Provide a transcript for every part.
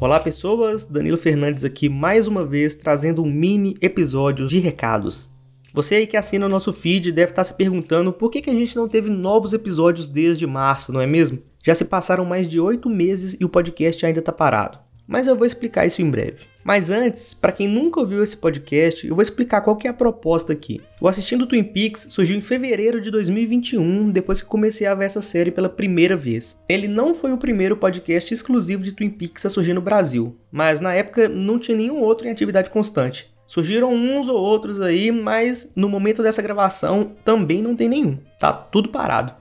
Olá pessoas, Danilo Fernandes aqui mais uma vez trazendo um mini episódio de recados. Você aí que assina o nosso feed deve estar se perguntando por que, que a gente não teve novos episódios desde março, não é mesmo? Já se passaram mais de oito meses e o podcast ainda está parado mas eu vou explicar isso em breve. Mas antes, para quem nunca ouviu esse podcast, eu vou explicar qual que é a proposta aqui. O Assistindo Twin Peaks surgiu em fevereiro de 2021, depois que comecei a ver essa série pela primeira vez. Ele não foi o primeiro podcast exclusivo de Twin Peaks a surgir no Brasil, mas na época não tinha nenhum outro em atividade constante. Surgiram uns ou outros aí, mas no momento dessa gravação também não tem nenhum. Tá tudo parado.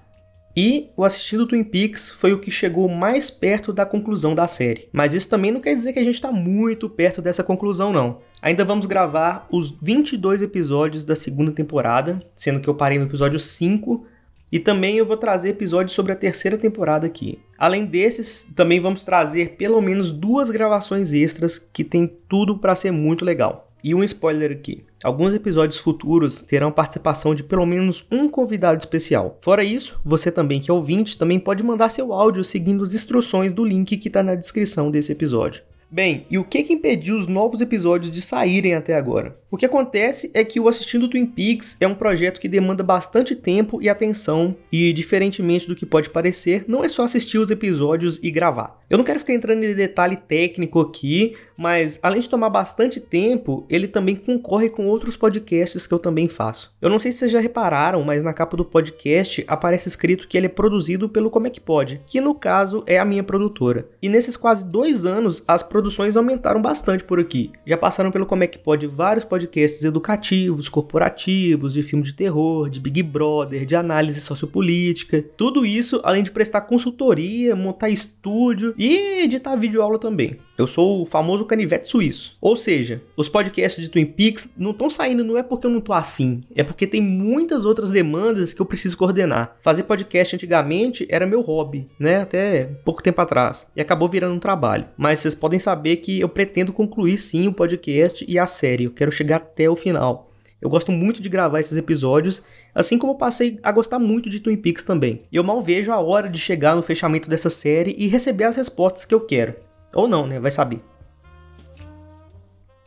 E o assistindo Twin Peaks foi o que chegou mais perto da conclusão da série. Mas isso também não quer dizer que a gente está muito perto dessa conclusão, não. Ainda vamos gravar os 22 episódios da segunda temporada, sendo que eu parei no episódio 5. E também eu vou trazer episódios sobre a terceira temporada aqui. Além desses, também vamos trazer pelo menos duas gravações extras que tem tudo para ser muito legal. E um spoiler aqui: alguns episódios futuros terão participação de pelo menos um convidado especial. Fora isso, você também que é ouvinte também pode mandar seu áudio seguindo as instruções do link que está na descrição desse episódio. Bem, e o que, que impediu os novos episódios de saírem até agora? O que acontece é que o Assistindo Twin Peaks é um projeto que demanda bastante tempo e atenção, e diferentemente do que pode parecer, não é só assistir os episódios e gravar. Eu não quero ficar entrando em detalhe técnico aqui, mas além de tomar bastante tempo, ele também concorre com outros podcasts que eu também faço. Eu não sei se vocês já repararam, mas na capa do podcast aparece escrito que ele é produzido pelo Como é que Pode, que no caso é a minha produtora. E nesses quase dois anos, as produções aumentaram bastante por aqui. Já passaram pelo Como é que Pode vários podcasts educativos, corporativos, de filme de terror, de Big Brother, de análise sociopolítica. Tudo isso além de prestar consultoria, montar estúdio e editar vídeo aula também. Eu sou o famoso canivete suíço. Ou seja, os podcasts de Twin Peaks não estão saindo não é porque eu não tô afim, é porque tem muitas outras demandas que eu preciso coordenar. Fazer podcast antigamente era meu hobby, né? Até pouco tempo atrás. E acabou virando um trabalho. Mas vocês podem saber que eu pretendo concluir sim o podcast e a série. Eu quero chegar até o final. Eu gosto muito de gravar esses episódios, assim como eu passei a gostar muito de Twin Peaks também. E eu mal vejo a hora de chegar no fechamento dessa série e receber as respostas que eu quero. Ou não, né? Vai saber.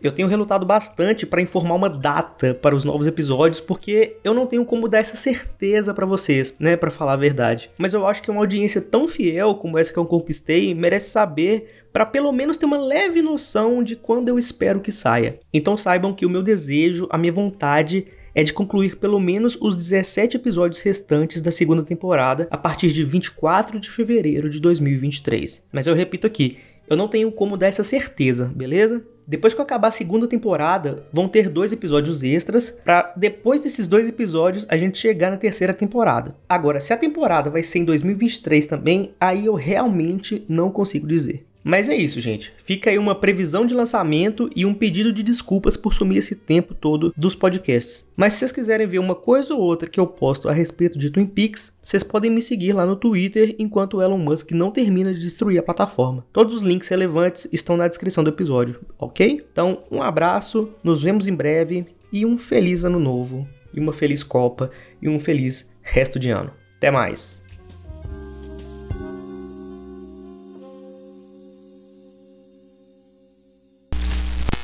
Eu tenho relutado bastante para informar uma data para os novos episódios, porque eu não tenho como dar essa certeza para vocês, né, para falar a verdade. Mas eu acho que uma audiência tão fiel como essa que eu conquistei merece saber para pelo menos ter uma leve noção de quando eu espero que saia. Então saibam que o meu desejo, a minha vontade é de concluir pelo menos os 17 episódios restantes da segunda temporada a partir de 24 de fevereiro de 2023. Mas eu repito aqui, eu não tenho como dar essa certeza, beleza? Depois que eu acabar a segunda temporada, vão ter dois episódios extras para depois desses dois episódios a gente chegar na terceira temporada. Agora, se a temporada vai ser em 2023 também, aí eu realmente não consigo dizer. Mas é isso, gente. Fica aí uma previsão de lançamento e um pedido de desculpas por sumir esse tempo todo dos podcasts. Mas se vocês quiserem ver uma coisa ou outra que eu posto a respeito de Twin Peaks, vocês podem me seguir lá no Twitter enquanto o Elon Musk não termina de destruir a plataforma. Todos os links relevantes estão na descrição do episódio, ok? Então, um abraço, nos vemos em breve e um feliz ano novo, e uma feliz Copa e um feliz resto de ano. Até mais!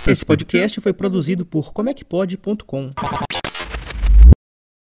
Esse podcast foi produzido por comecpod.com.